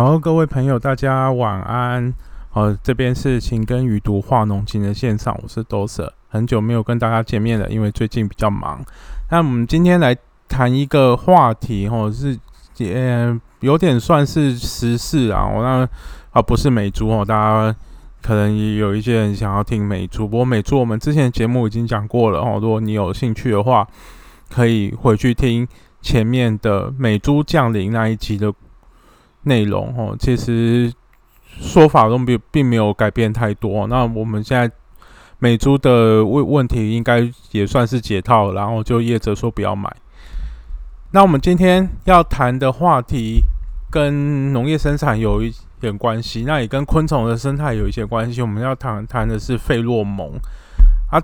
好，各位朋友，大家晚安。好，这边是情根鱼读化浓情的现场，我是 Doser，很久没有跟大家见面了，因为最近比较忙。那我们今天来谈一个话题，哦，是呃有点算是时事啊。我那啊不是美猪哦，大家可能也有一些人想要听美珠，不过美猪我们之前节目已经讲过了哦。如果你有兴趣的话，可以回去听前面的美猪降临那一集的。内容哦，其实说法都并并没有改变太多。那我们现在美猪的问问题应该也算是解套，然后就业者说不要买。那我们今天要谈的话题跟农业生产有一点关系，那也跟昆虫的生态有一些关系。我们要谈谈的是费洛蒙啊，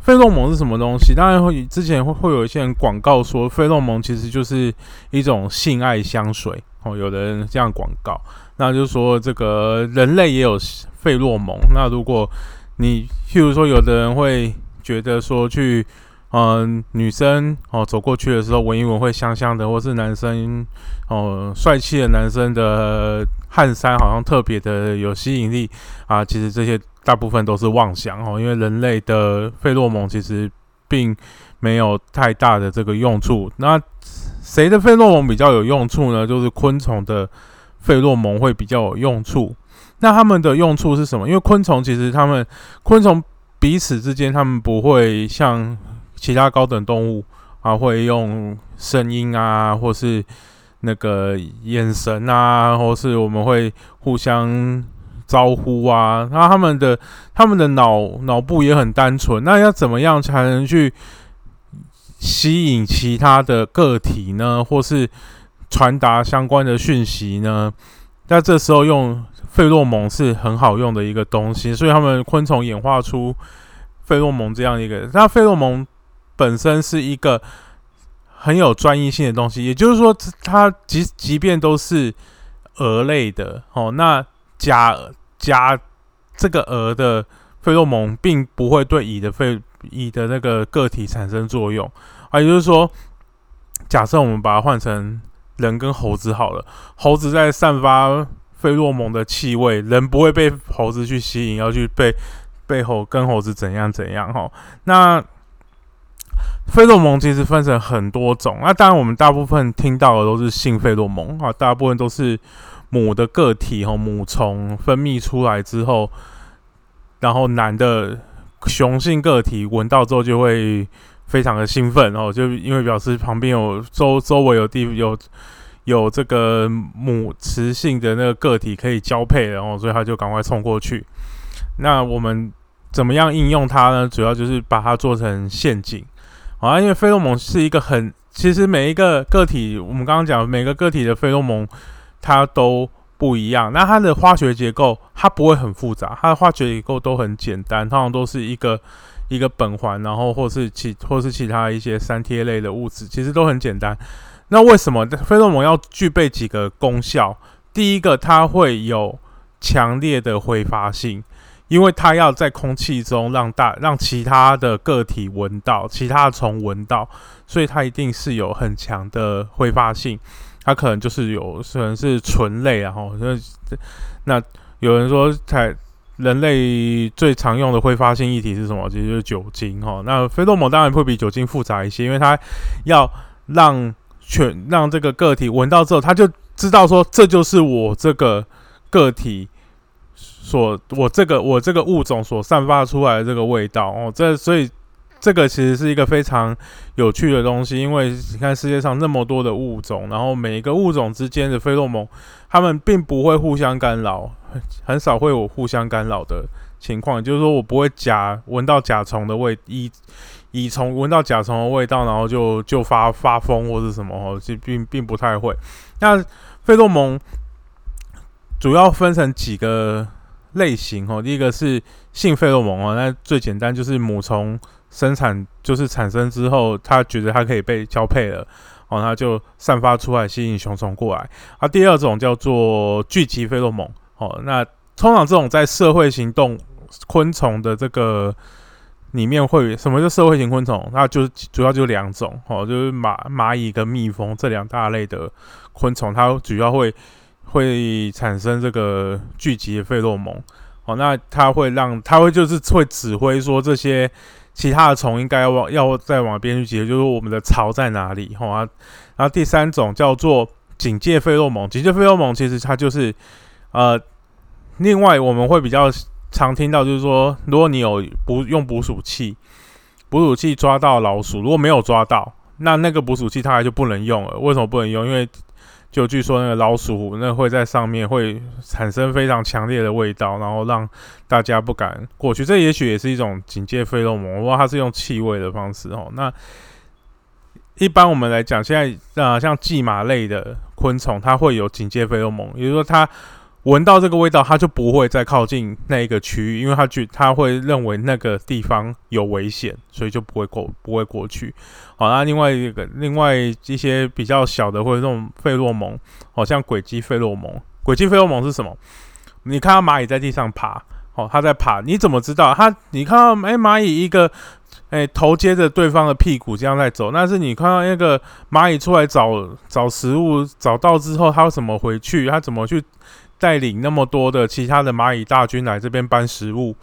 费洛蒙是什么东西？当然会之前会会有一些人广告说费洛蒙其实就是一种性爱香水。哦，有人这样广告，那就是说这个人类也有费洛蒙。那如果你譬如说，有的人会觉得说去，嗯，女生哦走过去的时候闻一闻会香香的，或是男生哦帅气的男生的汗衫好像特别的有吸引力啊。其实这些大部分都是妄想哦，因为人类的费洛蒙其实并没有太大的这个用处。那谁的费洛蒙比较有用处呢？就是昆虫的费洛蒙会比较有用处。那它们的用处是什么？因为昆虫其实它们昆虫彼此之间，它们不会像其他高等动物啊，会用声音啊，或是那个眼神啊，或是我们会互相招呼啊。那他们的他们的脑脑部也很单纯。那要怎么样才能去？吸引其他的个体呢，或是传达相关的讯息呢？那这时候用费洛蒙是很好用的一个东西，所以他们昆虫演化出费洛蒙这样一个。那费洛蒙本身是一个很有专业性的东西，也就是说，它即即便都是蛾类的哦，那甲甲这个蛾的费洛蒙并不会对乙的费。乙的那个个体产生作用啊，也就是说，假设我们把它换成人跟猴子好了，猴子在散发费洛蒙的气味，人不会被猴子去吸引，要去被被猴跟猴子怎样怎样哈。那费洛蒙其实分成很多种，那当然我们大部分听到的都是性费洛蒙啊，大部分都是母的个体哈，母虫分泌出来之后，然后男的。雄性个体闻到之后就会非常的兴奋哦，就因为表示旁边有周周围有地有有这个母雌性的那个个体可以交配，然后所以他就赶快冲过去。那我们怎么样应用它呢？主要就是把它做成陷阱啊，因为费洛蒙是一个很，其实每一个个体，我们刚刚讲每个个体的费洛蒙，它都。不一样，那它的化学结构它不会很复杂，它的化学结构都很简单，通常都是一个一个苯环，然后或是其或是其他一些三萜类的物质，其实都很简单。那为什么费洛蒙要具备几个功效？第一个，它会有强烈的挥发性，因为它要在空气中让大让其他的个体闻到，其他的虫闻到，所以它一定是有很强的挥发性。它可能就是有，可能是醇类啊，哈。那那有人说，才人类最常用的挥发性液体是什么？其实就是酒精，哈。那费洛蒙当然会比酒精复杂一些，因为它要让全让这个个体闻到之后，他就知道说，这就是我这个个体所我这个我这个物种所散发出来的这个味道哦。这所以。这个其实是一个非常有趣的东西，因为你看世界上那么多的物种，然后每一个物种之间的费洛蒙，它们并不会互相干扰，很少会有互相干扰的情况。就是说我不会甲闻到甲虫的味，乙乙虫闻到甲虫的味道，然后就就发发疯或者什么哦，这并并不太会。那费洛蒙主要分成几个类型哦，第一个是性费洛蒙哦，那最简单就是母虫。生产就是产生之后，他觉得它可以被交配了，哦，他就散发出来吸引雄虫过来。啊，第二种叫做聚集费洛蒙，哦，那通常这种在社会行动昆虫的这个里面会什么叫社会型昆虫？那就主要就两种，哦，就是蚂蚂蚁跟蜜蜂这两大类的昆虫，它主要会会产生这个聚集费洛蒙。哦，那它会让它会就是会指挥说这些其他的虫应该要往要再往边去集，就是我们的巢在哪里。好啊，然后第三种叫做警戒费洛蒙，警戒费洛蒙其实它就是呃，另外我们会比较常听到就是说，如果你有捕用捕鼠器，捕鼠器抓到老鼠，如果没有抓到，那那个捕鼠器它还就不能用了。为什么不能用？因为就据说那个老鼠，那会在上面会产生非常强烈的味道，然后让大家不敢过去。这也许也是一种警戒费洛蒙，我不知道它是用气味的方式哦。那一般我们来讲，现在啊，像蓟马类的昆虫，它会有警戒费洛蒙，也就是说它。闻到这个味道，它就不会再靠近那一个区域，因为它觉它会认为那个地方有危险，所以就不会过不会过去。好，那另外一个另外一些比较小的或者这种费洛蒙，好像轨迹费洛蒙。轨迹费洛蒙是什么？你看到蚂蚁在地上爬，哦，它在爬，你怎么知道它？你看到哎蚂蚁一个哎头接着对方的屁股这样在走，但是你看到那个蚂蚁出来找找食物，找到之后它怎么回去？它怎么去？带领那么多的其他的蚂蚁大军来这边搬食物，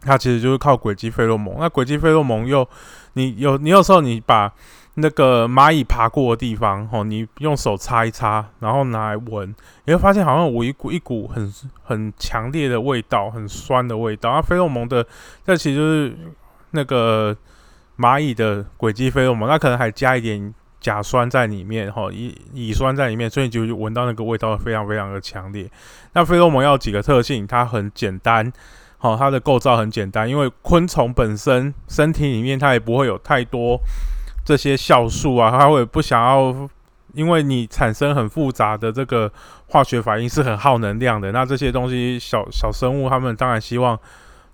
它其实就是靠轨迹费洛蒙。那轨迹费洛蒙又，你有你有时候你把那个蚂蚁爬过的地方，哦，你用手擦一擦，然后拿来闻，你会发现好像有一股一股很很强烈的味道，很酸的味道。那费洛蒙的，这其实就是那个蚂蚁的轨迹费洛蒙，那可能还加一点。甲酸在里面，哈，乙乙酸在里面，所以你就闻到那个味道非常非常的强烈。那费洛蒙要几个特性，它很简单，好，它的构造很简单，因为昆虫本身身体里面它也不会有太多这些酵素啊，它会不想要，因为你产生很复杂的这个化学反应是很耗能量的。那这些东西小小生物，它们当然希望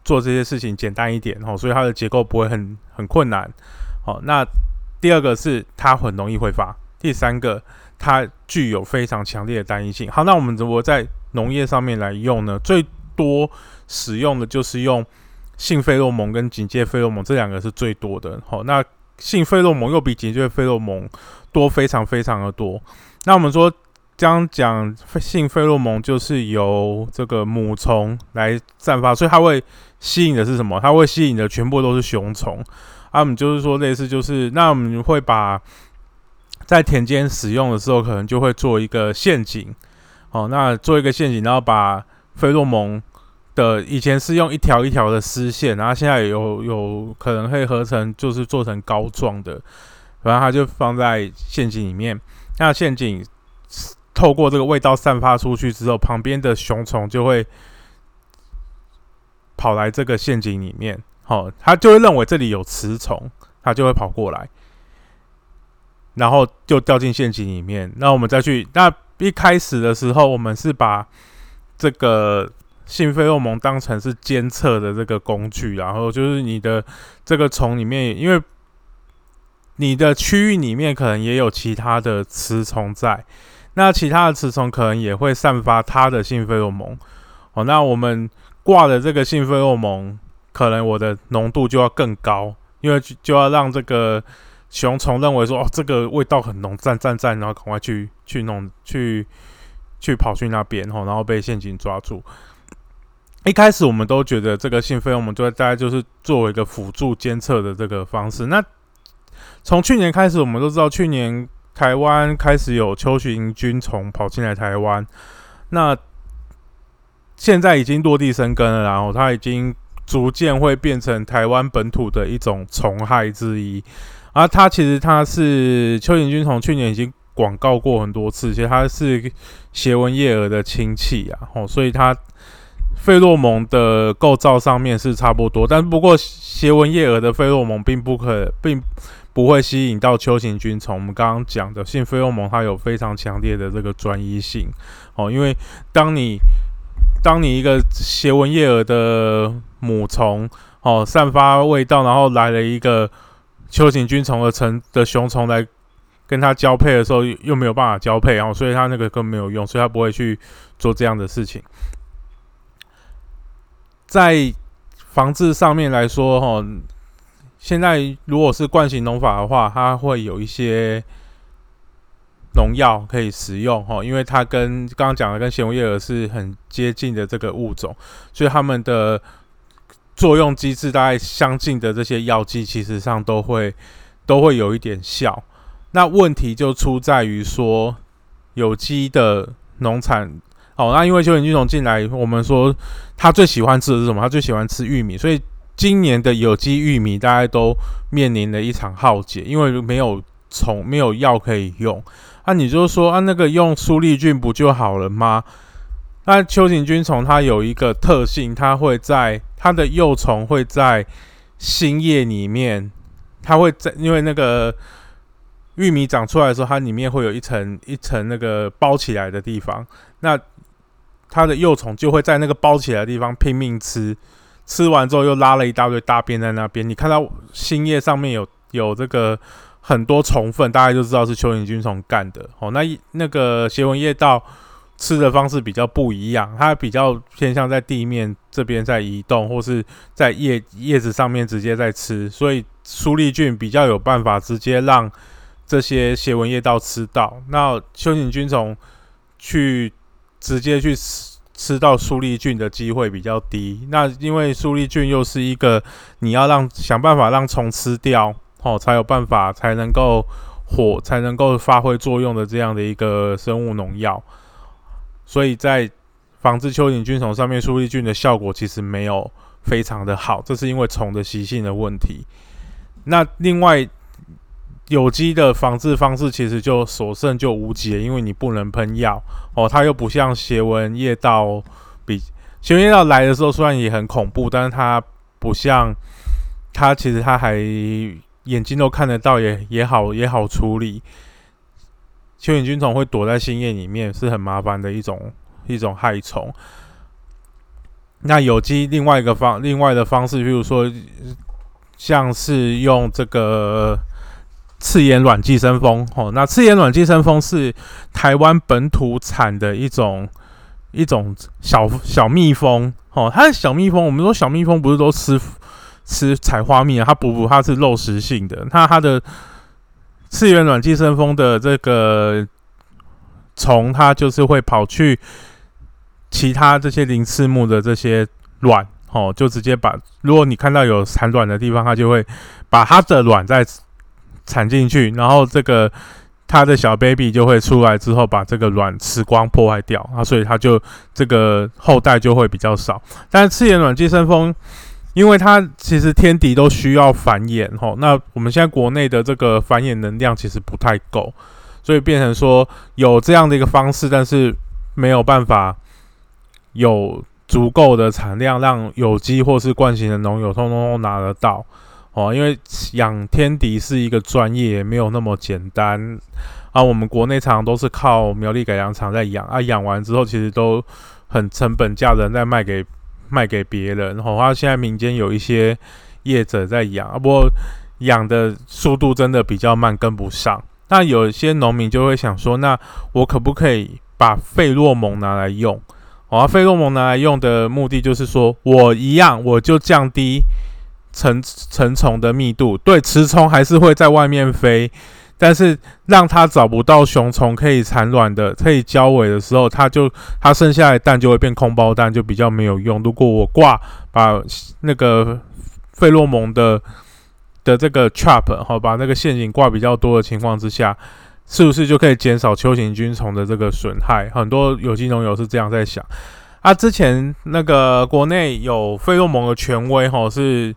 做这些事情简单一点，哈，所以它的结构不会很很困难，好，那。第二个是它很容易挥发，第三个它具有非常强烈的单一性。好，那我们怎么在农业上面来用呢？最多使用的就是用性费洛蒙跟警戒费洛蒙这两个是最多的。好，那性费洛蒙又比警戒费洛蒙多非常非常的多。那我们说这样讲，性费洛蒙就是由这个母虫来散发，所以它会吸引的是什么？它会吸引的全部都是雄虫。啊，我们就是说类似，就是那我们会把在田间使用的时候，可能就会做一个陷阱，哦，那做一个陷阱，然后把费洛蒙的以前是用一条一条的丝线，然后现在有有可能会合成，就是做成膏状的，然后它就放在陷阱里面，那陷阱透过这个味道散发出去之后，旁边的雄虫就会跑来这个陷阱里面。哦，他就会认为这里有雌虫，他就会跑过来，然后就掉进陷阱里面。那我们再去，那一开始的时候，我们是把这个性费洛蒙当成是监测的这个工具，然后就是你的这个虫里面，因为你的区域里面可能也有其他的雌虫在，那其他的雌虫可能也会散发它的性费洛蒙。哦，那我们挂的这个性费洛蒙。可能我的浓度就要更高，因为就要让这个雄虫认为说，哦，这个味道很浓，站站站，然后赶快去去弄，去去跑去那边，吼，然后被陷阱抓住。一开始我们都觉得这个性费我们就大概就是作为一个辅助监测的这个方式。那从去年开始，我们都知道，去年台湾开始有秋行菌虫跑进来台湾，那现在已经落地生根了，然后它已经。逐渐会变成台湾本土的一种虫害之一，而它其实它是蚯蚓菌虫，去年已经广告过很多次，其实它是斜纹叶蛾的亲戚啊，哦，所以它费洛蒙的构造上面是差不多，但不过斜纹叶蛾的费洛蒙并不可，并不会吸引到蚯蚓菌虫。我们刚刚讲的性费洛蒙，它有非常强烈的这个专一性，哦，因为当你当你一个斜纹叶蛾的母虫哦，散发味道，然后来了一个球形菌虫的成的雄虫来跟它交配的时候，又没有办法交配，然后所以它那个更没有用，所以它不会去做这样的事情。在防治上面来说，哈，现在如果是惯性农法的话，它会有一些农药可以食用哈，因为它跟刚刚讲的跟纤维叶蛾是很接近的这个物种，所以它们的作用机制大概相近的这些药剂，其实上都会都会有一点效。那问题就出在于说，有机的农产哦，那因为蚯蚓菌虫进来，我们说它最喜欢吃的是什么？它最喜欢吃玉米，所以今年的有机玉米大家都面临了一场浩劫，因为没有虫，没有药可以用。那你就说啊，那个用苏力菌不就好了吗？那蚯蚓菌虫它有一个特性，它会在它的幼虫会在新叶里面，它会在因为那个玉米长出来的时候，它里面会有一层一层那个包起来的地方，那它的幼虫就会在那个包起来的地方拼命吃，吃完之后又拉了一大堆大便在那边。你看到新叶上面有有这个。很多虫粪，大家就知道是蚯蚓菌虫干的哦。那那个斜纹叶道吃的方式比较不一样，它比较偏向在地面这边在移动，或是在叶叶子上面直接在吃，所以苏力菌比较有办法直接让这些斜纹叶道吃到。那蚯蚓菌虫去直接去吃吃到苏力菌的机会比较低。那因为苏力菌又是一个你要让想办法让虫吃掉。哦，才有办法才能够活，才能够发挥作用的这样的一个生物农药，所以在防治蚯蚓菌虫上面，苏力菌的效果其实没有非常的好，这是因为虫的习性的问题。那另外有机的防治方式其实就所剩就无几了，因为你不能喷药哦，它又不像斜纹叶道，比斜纹叶道来的时候虽然也很恐怖，但是它不像它其实它还。眼睛都看得到，也也好也好处理。蚯蚓菌虫会躲在新叶里面，是很麻烦的一种一种害虫。那有机另外一个方另外的方式，比如说像是用这个刺眼卵寄生蜂哦。那刺眼卵寄生蜂是台湾本土产的一种一种小小蜜蜂哦。它的小蜜蜂，我们说小蜜蜂不是都吃？吃采花蜜啊，它不不，它是肉食性的。那它的次元卵寄生蜂的这个虫，它就是会跑去其他这些鳞翅目的这些卵，哦，就直接把如果你看到有产卵的地方，它就会把它的卵再产进去，然后这个它的小 baby 就会出来之后，把这个卵吃光破坏掉啊，所以它就这个后代就会比较少。但是次元卵寄生蜂。因为它其实天敌都需要繁衍吼，那我们现在国内的这个繁衍能量其实不太够，所以变成说有这样的一个方式，但是没有办法有足够的产量让有机或是惯性的农友通通都拿得到哦。因为养天敌是一个专业，没有那么简单啊。我们国内常常都是靠苗栗改良场在养啊，养完之后其实都很成本价的在卖给。卖给别人，然后现在民间有一些业者在养，不过养的速度真的比较慢，跟不上。那有些农民就会想说，那我可不可以把费洛蒙拿来用？哦，费洛蒙拿来用的目的就是说我一样，我就降低成成虫的密度，对，雌虫还是会在外面飞。但是让它找不到雄虫可以产卵的、可以交尾的时候，它就它生下来蛋就会变空包蛋，就比较没有用。如果我挂把那个费洛蒙的的这个 trap 哈，把那个陷阱挂比较多的情况之下，是不是就可以减少球形菌虫的这个损害？很多有机农友是这样在想。啊，之前那个国内有费洛蒙的权威哈，是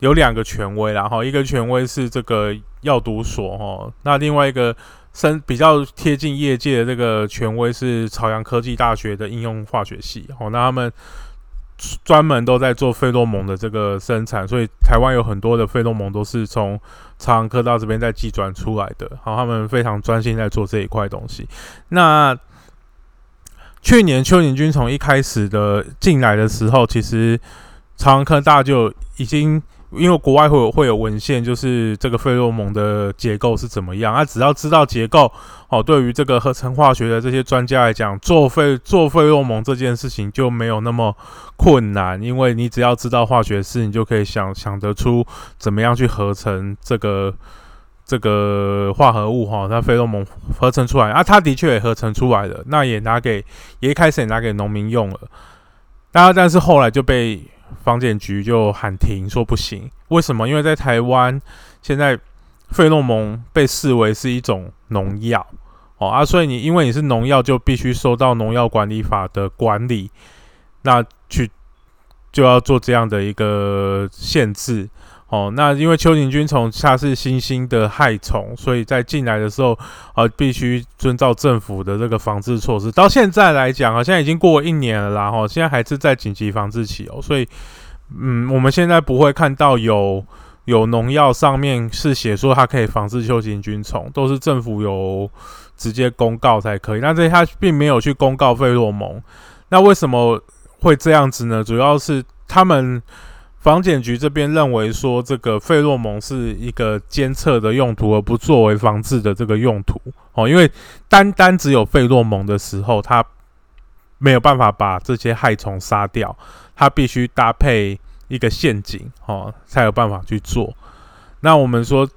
有两个权威，然后一个权威是这个。药毒所哈，那另外一个生比较贴近业界的这个权威是朝阳科技大学的应用化学系哦，那他们专门都在做费洛蒙的这个生产，所以台湾有很多的费洛蒙都是从朝阳科大这边在寄转出来的，好，他们非常专心在做这一块东西。那去年蚯蚓菌从一开始的进来的时候，其实朝阳科大就已经。因为国外会有会有文献，就是这个费洛蒙的结构是怎么样。啊，只要知道结构，哦，对于这个合成化学的这些专家来讲，做费做费洛蒙这件事情就没有那么困难。因为你只要知道化学式，你就可以想想得出怎么样去合成这个这个化合物哈，那费洛蒙合成出来啊，它的确也合成出来了，那也拿给也一开始也拿给农民用了，那但是后来就被房检局就喊停，说不行。为什么？因为在台湾现在费洛蒙被视为是一种农药哦啊，所以你因为你是农药，就必须受到农药管理法的管理，那去就要做这样的一个限制。哦，那因为蚯蚓菌虫它是新兴的害虫，所以在进来的时候，呃，必须遵照政府的这个防治措施。到现在来讲啊，现在已经过一年了啦，哈，现在还是在紧急防治期哦，所以，嗯，我们现在不会看到有有农药上面是写说它可以防治蚯蚓菌虫，都是政府有直接公告才可以。那这它并没有去公告费洛蒙，那为什么会这样子呢？主要是他们。防检局这边认为说，这个费洛蒙是一个监测的用途，而不作为防治的这个用途哦。因为单单只有费洛蒙的时候，它没有办法把这些害虫杀掉，它必须搭配一个陷阱哦，才有办法去做。那我们说，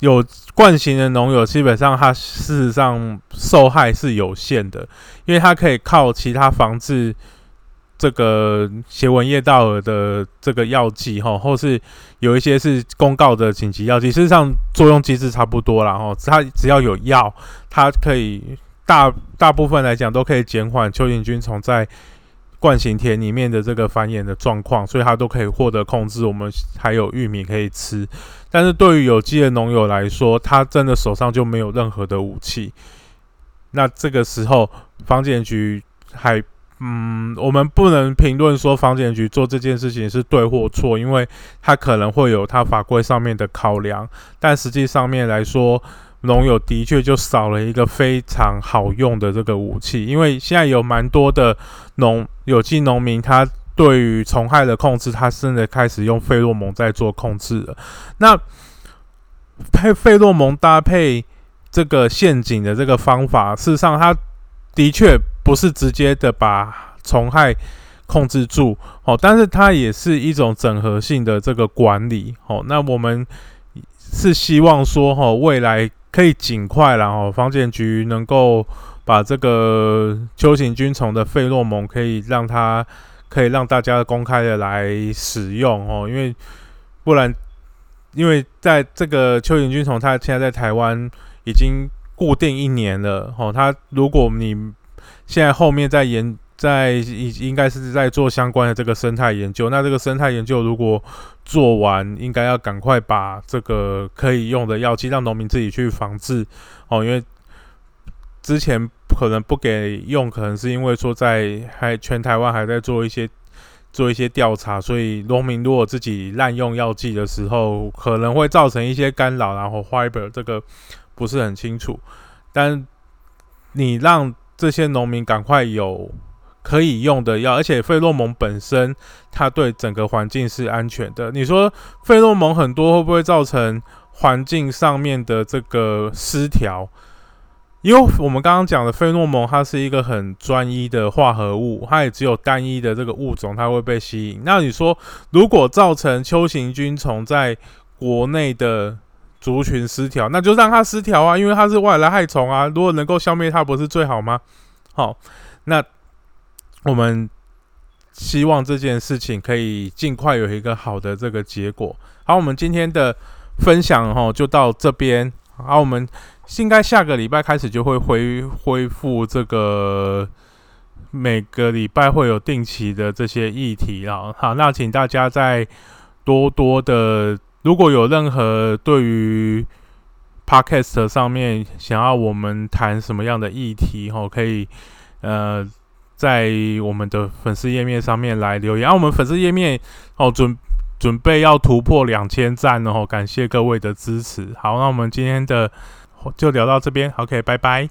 有惯性的农友，基本上它事实上受害是有限的，因为它可以靠其他防治。这个斜纹叶道尔的这个药剂哈，或是有一些是公告的紧急药剂，事实上作用机制差不多啦。哈。它只要有药，它可以大大部分来讲都可以减缓蚯蚓菌虫在冠型田里面的这个繁衍的状况，所以它都可以获得控制。我们还有玉米可以吃，但是对于有机的农友来说，他真的手上就没有任何的武器。那这个时候，房检局还。嗯，我们不能评论说房检局做这件事情是对或错，因为它可能会有它法规上面的考量。但实际上面来说，农友的确就少了一个非常好用的这个武器。因为现在有蛮多的农有机农民，他对于虫害的控制，他真的开始用费洛蒙在做控制了。那配费洛蒙搭配这个陷阱的这个方法，事实上它的确。不是直接的把虫害控制住哦，但是它也是一种整合性的这个管理哦。那我们是希望说哦，未来可以尽快然后房检局能够把这个秋形菌虫的费洛蒙可以让它可以让大家公开的来使用哦，因为不然，因为在这个蚯蚓菌虫它现在在台湾已经固定一年了哦，它如果你现在后面在研，在应应该是在做相关的这个生态研究。那这个生态研究如果做完，应该要赶快把这个可以用的药剂让农民自己去防治哦。因为之前可能不给用，可能是因为说在还全台湾还在做一些做一些调查，所以农民如果自己滥用药剂的时候，可能会造成一些干扰，然后 fiber 这个不是很清楚。但你让这些农民赶快有可以用的药，而且费洛蒙本身它对整个环境是安全的。你说费洛蒙很多会不会造成环境上面的这个失调？因为我们刚刚讲的费洛蒙，它是一个很专一的化合物，它也只有单一的这个物种它会被吸引。那你说如果造成秋形菌虫在国内的？族群失调，那就让它失调啊，因为它是外来害虫啊。如果能够消灭它，不是最好吗？好，那我们希望这件事情可以尽快有一个好的这个结果。好，我们今天的分享哈就到这边。好，我们应该下个礼拜开始就会恢恢复这个每个礼拜会有定期的这些议题啊。好，那请大家再多多的。如果有任何对于 podcast 上面想要我们谈什么样的议题，吼，可以呃在我们的粉丝页面上面来留言。啊，我们粉丝页面哦准准备要突破两千赞哦，感谢各位的支持。好，那我们今天的就聊到这边，OK，拜拜。